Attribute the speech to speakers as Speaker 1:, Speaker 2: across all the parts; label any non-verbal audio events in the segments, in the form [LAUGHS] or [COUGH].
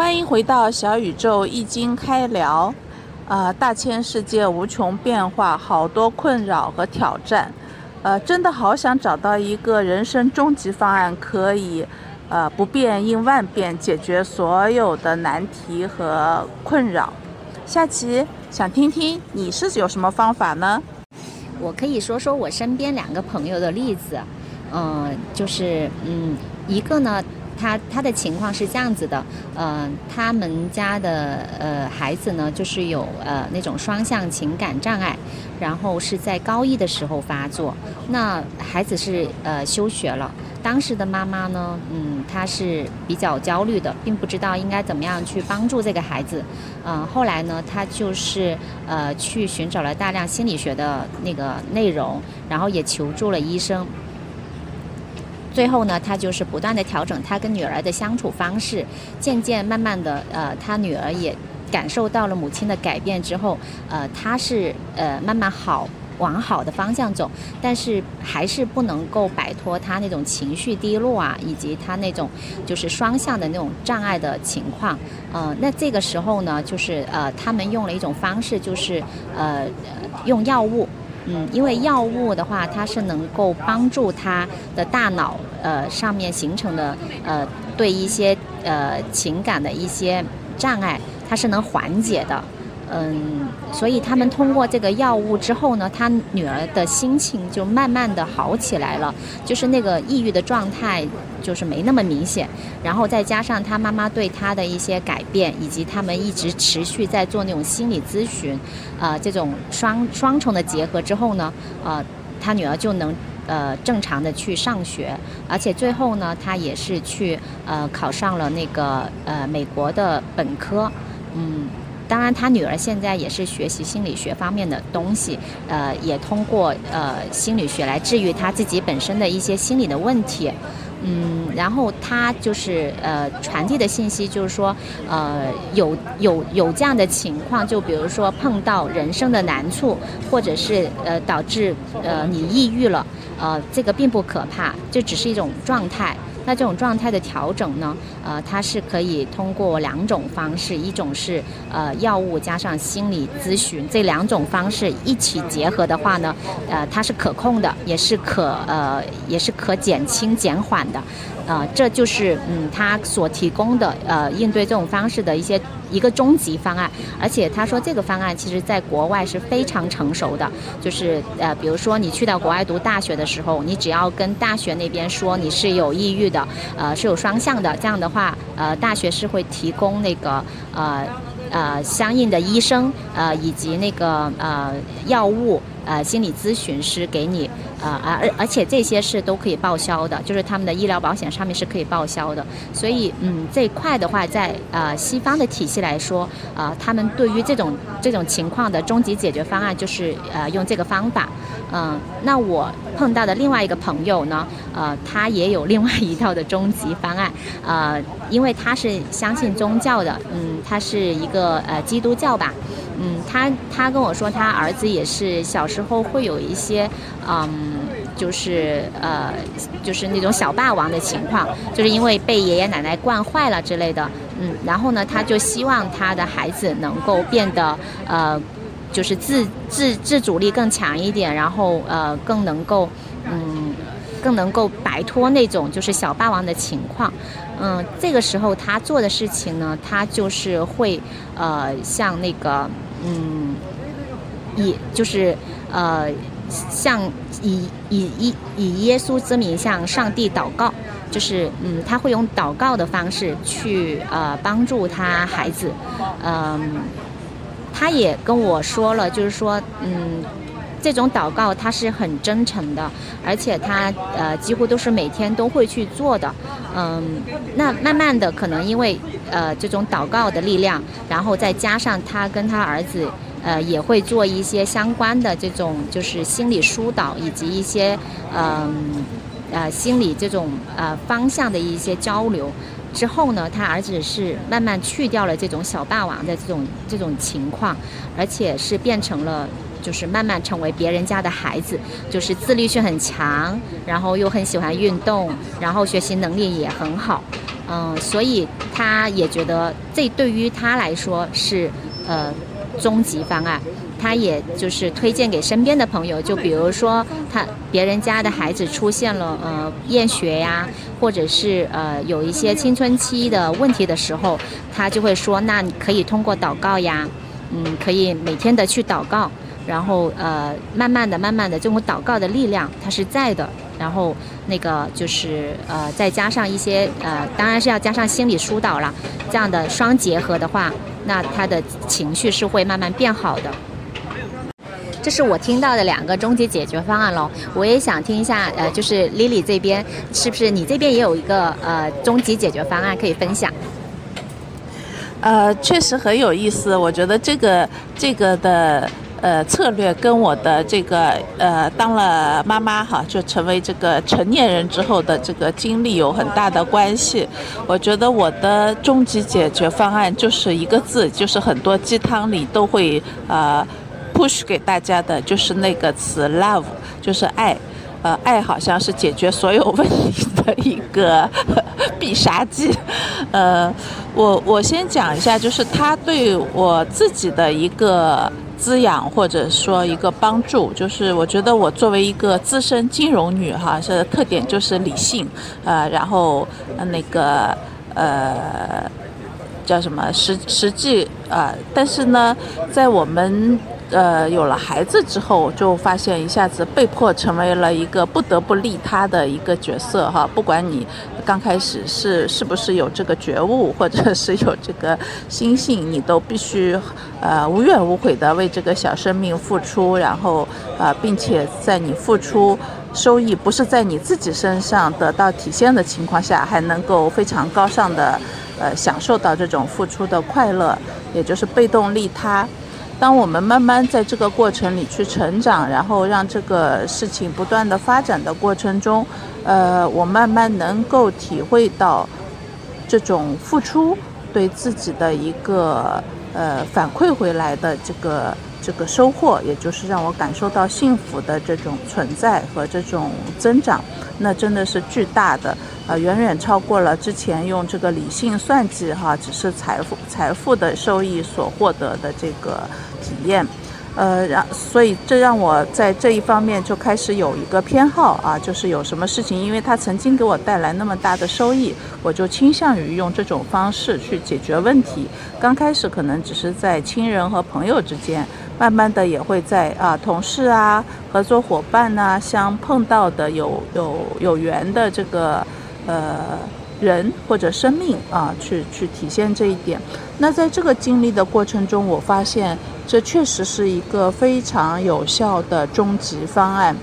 Speaker 1: 欢迎回到小宇宙易经开聊。呃，大千世界无穷变化，好多困扰和挑战。呃，真的好想找到一个人生终极方案，可以呃不变应万变，解决所有的难题和困扰。下期想听听你是有什么方法呢？
Speaker 2: 我可以说说我身边两个朋友的例子。嗯，就是嗯，一个呢。他他的情况是这样子的，呃，他们家的呃孩子呢，就是有呃那种双向情感障碍，然后是在高一的时候发作。那孩子是呃休学了，当时的妈妈呢，嗯，她是比较焦虑的，并不知道应该怎么样去帮助这个孩子。嗯，后来呢，她就是呃去寻找了大量心理学的那个内容，然后也求助了医生。最后呢，他就是不断的调整他跟女儿的相处方式，渐渐慢慢的，呃，他女儿也感受到了母亲的改变之后，呃，他是呃慢慢好往好的方向走，但是还是不能够摆脱他那种情绪低落啊，以及他那种就是双向的那种障碍的情况，呃，那这个时候呢，就是呃他们用了一种方式，就是呃用药物。嗯，因为药物的话，它是能够帮助他的大脑呃上面形成的呃对一些呃情感的一些障碍，它是能缓解的。嗯，所以他们通过这个药物之后呢，他女儿的心情就慢慢的好起来了，就是那个抑郁的状态就是没那么明显。然后再加上他妈妈对他的一些改变，以及他们一直持续在做那种心理咨询，呃，这种双双重的结合之后呢，呃，他女儿就能呃正常的去上学，而且最后呢，他也是去呃考上了那个呃美国的本科，嗯。当然，他女儿现在也是学习心理学方面的东西，呃，也通过呃心理学来治愈他自己本身的一些心理的问题，嗯，然后他就是呃传递的信息就是说，呃有有有这样的情况，就比如说碰到人生的难处，或者是呃导致呃你抑郁了，呃这个并不可怕，就只是一种状态。那这种状态的调整呢？呃，它是可以通过两种方式，一种是呃药物加上心理咨询这两种方式一起结合的话呢，呃，它是可控的，也是可呃也是可减轻减缓的。啊，这就是嗯，他所提供的呃应对这种方式的一些一个终极方案，而且他说这个方案其实在国外是非常成熟的，就是呃，比如说你去到国外读大学的时候，你只要跟大学那边说你是有抑郁的，呃，是有双向的，这样的话，呃，大学是会提供那个呃呃相应的医生呃以及那个呃药物呃心理咨询师给你。呃而而且这些是都可以报销的，就是他们的医疗保险上面是可以报销的。所以，嗯，这一块的话，在呃西方的体系来说，啊，他们对于这种这种情况的终极解决方案就是呃用这个方法。嗯，那我碰到的另外一个朋友呢，呃，他也有另外一套的终极方案。呃，因为他是相信宗教的，嗯，他是一个呃基督教吧。嗯，他他跟我说，他儿子也是小时候会有一些，嗯，就是呃，就是那种小霸王的情况，就是因为被爷爷奶奶惯坏了之类的，嗯，然后呢，他就希望他的孩子能够变得呃，就是自自自主力更强一点，然后呃，更能够嗯，更能够摆脱那种就是小霸王的情况。嗯，这个时候他做的事情呢，他就是会呃，像那个。嗯，也就是呃，向以以以以耶稣之名向上帝祷告，就是嗯，他会用祷告的方式去呃帮助他孩子，嗯，他也跟我说了，就是说嗯，这种祷告他是很真诚的，而且他呃几乎都是每天都会去做的，嗯，那慢慢的可能因为。呃，这种祷告的力量，然后再加上他跟他儿子，呃，也会做一些相关的这种就是心理疏导，以及一些嗯呃心理这种呃方向的一些交流。之后呢，他儿子是慢慢去掉了这种小霸王的这种这种情况，而且是变成了就是慢慢成为别人家的孩子，就是自律性很强，然后又很喜欢运动，然后学习能力也很好。嗯，所以他也觉得这对于他来说是呃终极方案。他也就是推荐给身边的朋友，就比如说他别人家的孩子出现了呃厌学呀，或者是呃有一些青春期的问题的时候，他就会说，那你可以通过祷告呀，嗯，可以每天的去祷告，然后呃慢慢的、慢慢的，这种祷告的力量它是在的，然后那个就是呃再加上一些呃，当然是要加上心理疏导了，这样的双结合的话，那他的情绪是会慢慢变好的。这是我听到的两个终极解决方案喽，我也想听一下，呃，就是 Lily 这边是不是你这边也有一个呃终极解决方案可以分享？
Speaker 1: 呃，确实很有意思，我觉得这个这个的呃策略跟我的这个呃当了妈妈哈，就成为这个成年人之后的这个经历有很大的关系。我觉得我的终极解决方案就是一个字，就是很多鸡汤里都会呃。push 给大家的就是那个词 love，就是爱，呃，爱好像是解决所有问题的一个 [LAUGHS] 必杀技。呃，我我先讲一下，就是他对我自己的一个滋养或者说一个帮助，就是我觉得我作为一个资深金融女哈，是特点就是理性，呃，然后那个呃叫什么实实际啊，但是呢，在我们呃，有了孩子之后，就发现一下子被迫成为了一个不得不利他的一个角色哈。不管你刚开始是是不是有这个觉悟，或者是有这个心性，你都必须呃无怨无悔的为这个小生命付出，然后呃，并且在你付出收益不是在你自己身上得到体现的情况下，还能够非常高尚的呃享受到这种付出的快乐，也就是被动利他。当我们慢慢在这个过程里去成长，然后让这个事情不断的发展的过程中，呃，我慢慢能够体会到这种付出对自己的一个呃反馈回来的这个这个收获，也就是让我感受到幸福的这种存在和这种增长，那真的是巨大的。呃，远远超过了之前用这个理性算计哈，只是财富财富的收益所获得的这个体验，呃，让所以这让我在这一方面就开始有一个偏好啊，就是有什么事情，因为它曾经给我带来那么大的收益，我就倾向于用这种方式去解决问题。刚开始可能只是在亲人和朋友之间，慢慢的也会在啊同事啊、合作伙伴呐相碰到的有有有缘的这个。呃，人或者生命啊，去去体现这一点。那在这个经历的过程中，我发现这确实是一个非常有效的终极方案。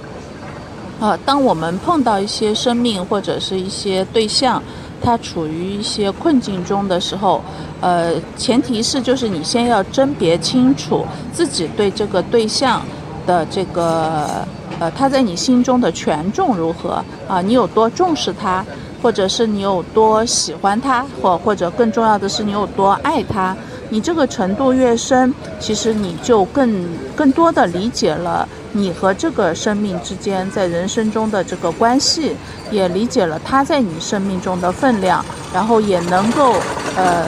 Speaker 1: 啊，当我们碰到一些生命或者是一些对象，它处于一些困境中的时候，呃，前提是就是你先要甄别清楚自己对这个对象的这个呃，他在你心中的权重如何啊？你有多重视他？或者是你有多喜欢他，或或者更重要的是你有多爱他，你这个程度越深，其实你就更更多的理解了你和这个生命之间在人生中的这个关系，也理解了他在你生命中的分量，然后也能够呃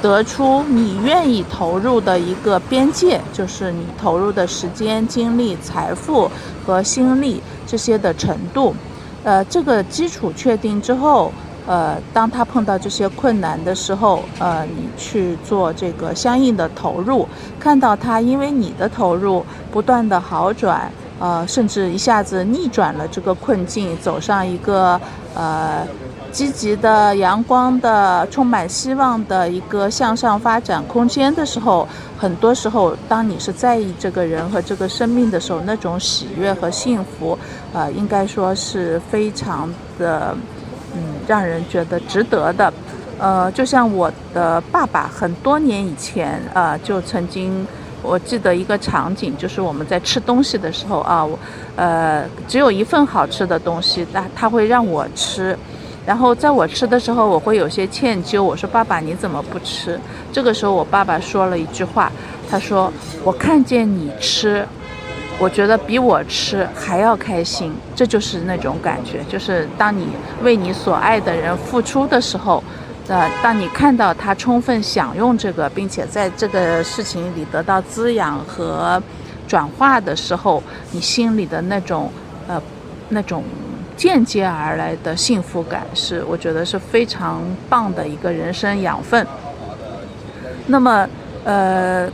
Speaker 1: 得出你愿意投入的一个边界，就是你投入的时间、精力、财富和心力这些的程度。呃，这个基础确定之后，呃，当他碰到这些困难的时候，呃，你去做这个相应的投入，看到他因为你的投入不断的好转，呃，甚至一下子逆转了这个困境，走上一个呃。积极的、阳光的、充满希望的一个向上发展空间的时候，很多时候，当你是在意这个人和这个生命的时候，那种喜悦和幸福，呃，应该说是非常的，嗯，让人觉得值得的。呃，就像我的爸爸很多年以前啊，就曾经，我记得一个场景，就是我们在吃东西的时候啊，我，呃，只有一份好吃的东西，那他会让我吃。然后在我吃的时候，我会有些歉疚。我说：“爸爸，你怎么不吃？”这个时候，我爸爸说了一句话，他说：“我看见你吃，我觉得比我吃还要开心，这就是那种感觉，就是当你为你所爱的人付出的时候，呃，当你看到他充分享用这个，并且在这个事情里得到滋养和转化的时候，你心里的那种呃那种间接而来的幸福感，是我觉得是非常棒的一个人生养分。那么，呃。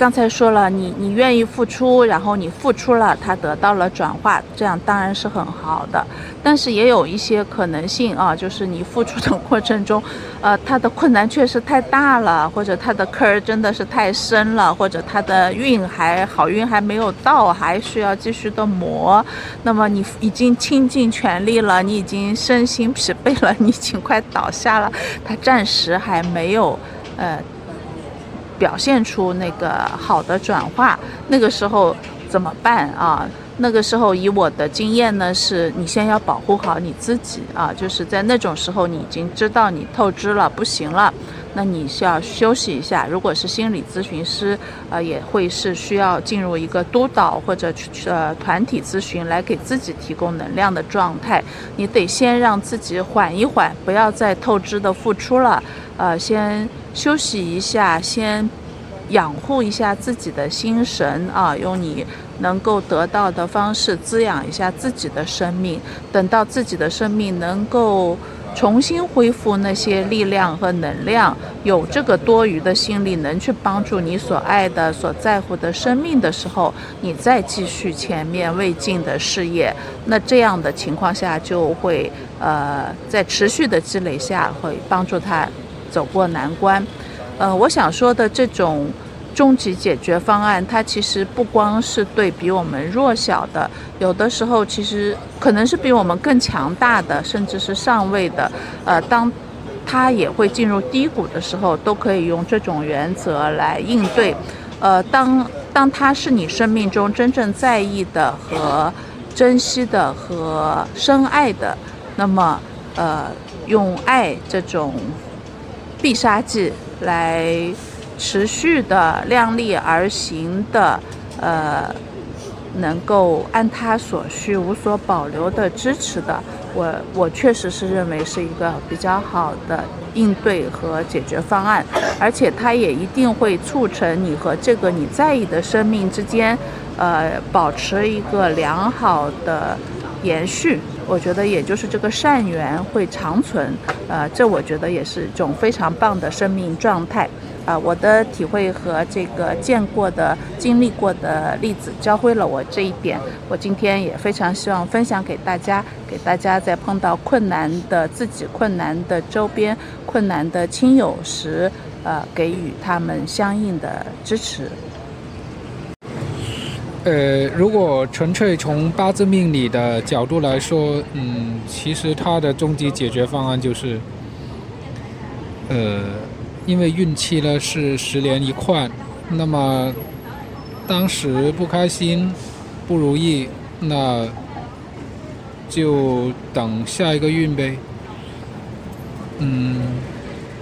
Speaker 1: 刚才说了，你你愿意付出，然后你付出了，他得到了转化，这样当然是很好的。但是也有一些可能性啊，就是你付出的过程中，[LAUGHS] 呃，他的困难确实太大了，或者他的坑儿真的是太深了，或者他的运还好运还没有到，还需要继续的磨。那么你已经倾尽全力了，你已经身心疲惫了，[LAUGHS] 你已经快倒下了，他暂时还没有，呃。表现出那个好的转化，那个时候怎么办啊？那个时候以我的经验呢，是你先要保护好你自己啊，就是在那种时候你已经知道你透支了，不行了，那你需要休息一下。如果是心理咨询师，呃，也会是需要进入一个督导或者呃团体咨询来给自己提供能量的状态。你得先让自己缓一缓，不要再透支的付出了，呃，先。休息一下，先养护一下自己的心神啊，用你能够得到的方式滋养一下自己的生命。等到自己的生命能够重新恢复那些力量和能量，有这个多余的心力能去帮助你所爱的、所在乎的生命的时候，你再继续前面未尽的事业。那这样的情况下，就会呃，在持续的积累下，会帮助他。走过难关，呃，我想说的这种终极解决方案，它其实不光是对比我们弱小的，有的时候其实可能是比我们更强大的，甚至是上位的，呃，当他也会进入低谷的时候，都可以用这种原则来应对。呃，当当他是你生命中真正在意的和珍惜的和深爱的，那么，呃，用爱这种。必杀技来持续的量力而行的，呃，能够按他所需无所保留的支持的，我我确实是认为是一个比较好的应对和解决方案，而且它也一定会促成你和这个你在意的生命之间，呃，保持一个良好的延续。我觉得也就是这个善缘会长存，呃，这我觉得也是一种非常棒的生命状态，啊，我的体会和这个见过的、经历过的例子教会了我这一点，我今天也非常希望分享给大家，给大家在碰到困难的自己、困难的周边、困难的亲友时，呃，给予他们相应的支持。
Speaker 3: 呃，如果纯粹从八字命理的角度来说，嗯，其实它的终极解决方案就是，呃，因为运气呢是十年一换，那么当时不开心、不如意，那就等下一个运呗。嗯，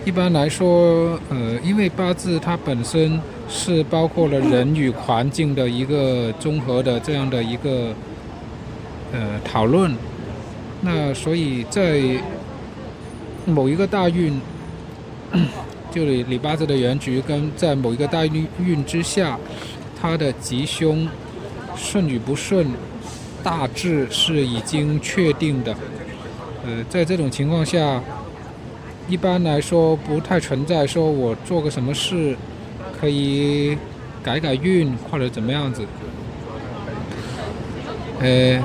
Speaker 3: 一般来说，呃，因为八字它本身。是包括了人与环境的一个综合的这样的一个呃讨论，那所以在某一个大运，[CLEARS THROAT] 就你你八字的原局跟在某一个大运运之下，它的吉凶顺与不顺，大致是已经确定的。呃，在这种情况下，一般来说不太存在说我做个什么事。可以改改运或者怎么样子，呃，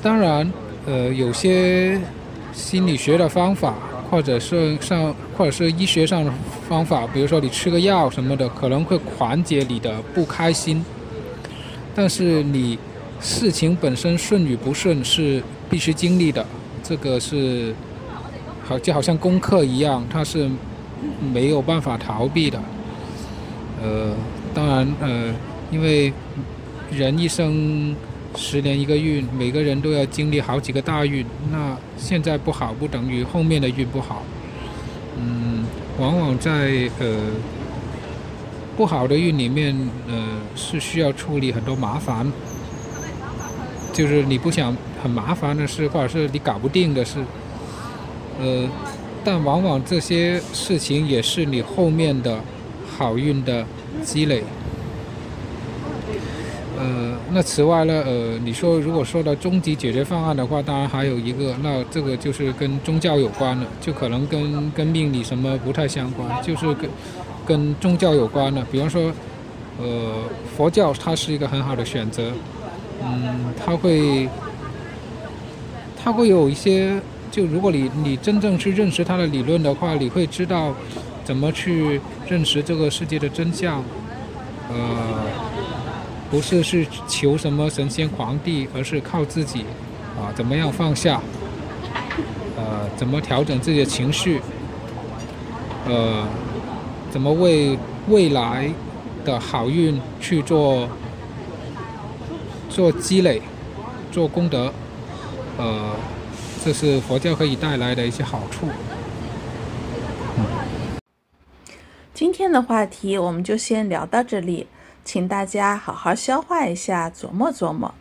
Speaker 3: 当然，呃，有些心理学的方法，或者是上，或者是医学上的方法，比如说你吃个药什么的，可能会缓解你的不开心。但是你事情本身顺与不顺是必须经历的，这个是好就好像功课一样，它是没有办法逃避的。呃，当然，呃，因为人一生十年一个运，每个人都要经历好几个大运。那现在不好，不等于后面的运不好。嗯，往往在呃不好的运里面，呃，是需要处理很多麻烦，就是你不想很麻烦的事，或者是你搞不定的事，呃，但往往这些事情也是你后面的好运的积累。呃，那此外呢，呃，你说如果说到终极解决方案的话，当然还有一个，那这个就是跟宗教有关了，就可能跟跟命理什么不太相关，就是跟跟宗教有关的，比方说，呃，佛教它是一个很好的选择，嗯，它会它会有一些，就如果你你真正去认识它的理论的话，你会知道怎么去认识这个世界的真相，呃。不是是求什么神仙皇帝，而是靠自己，啊，怎么样放下，呃，怎么调整自己的情绪，呃，怎么为未来的好运去做做积累，做功德，呃，这是佛教可以带来的一些好处。
Speaker 1: 今天的话题我们就先聊到这里。请大家好好消化一下，琢磨琢磨。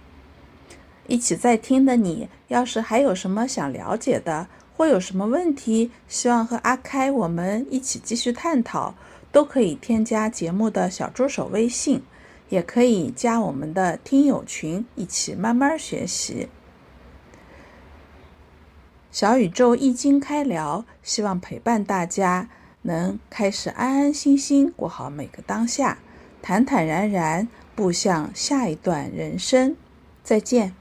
Speaker 1: 一起在听的你，要是还有什么想了解的，或有什么问题，希望和阿开我们一起继续探讨，都可以添加节目的小助手微信，也可以加我们的听友群，一起慢慢学习。小宇宙易经开聊，希望陪伴大家，能开始安安心心过好每个当下。坦坦然然步向下一段人生，再见。